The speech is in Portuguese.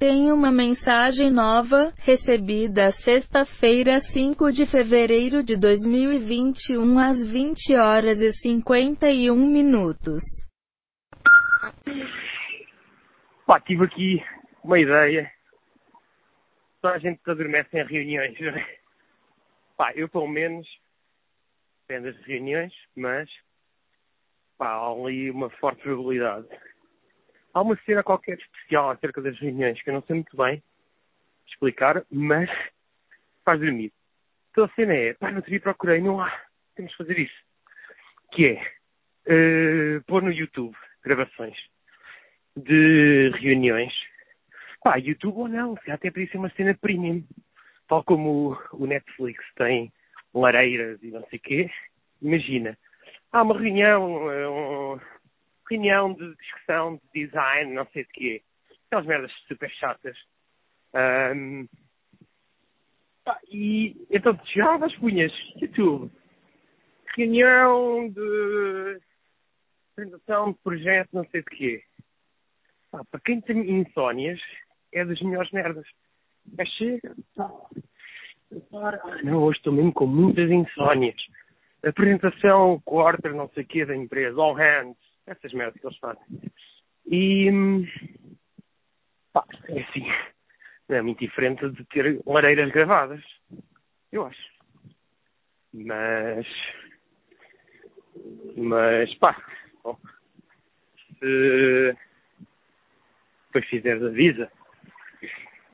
Tem uma mensagem nova, recebida sexta-feira, 5 de fevereiro de 2021, às 20 horas e 51 minutos. Pá, tive aqui uma ideia. Toda a gente adormece em reuniões, é? Pá, eu pelo menos depende das reuniões, mas pá, há ali uma forte probabilidade há uma cena qualquer especial acerca das reuniões que eu não sei muito bem explicar, mas faz dormir. Então a cena é, pá, não teria procurei, não há, temos que fazer isso. Que é uh, pôr no YouTube gravações de reuniões. Pá, YouTube ou não, até podia ser uma cena premium. Tal como o, Netflix tem lareiras e não sei o quê. Imagina, há uma reunião, eh, reunião de discussão de design, não sei de quê. Aquelas merdas super chatas. Um, e então chegavas, punhas YouTube, reunião de apresentação de projeto, não sei de quê. Pá, para quem tem insónias, é das melhores merdas. É chega, tá. Ah, não, hoje estou mesmo com muitas insónias. Apresentação, quarter, não sei o quê da empresa, all hands essas merdas que eles fazem. E pá, é assim, é muito diferente de ter lareiras gravadas, eu acho. Mas mas pá, bom, se depois fizeres avisa